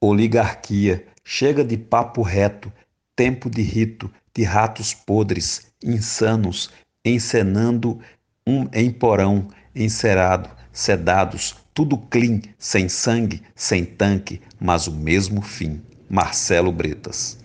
Oligarquia, chega de papo reto, tempo de rito, de ratos podres, insanos, encenando um emporão encerado, sedados, tudo clean, sem sangue, sem tanque, mas o mesmo fim. Marcelo Bretas.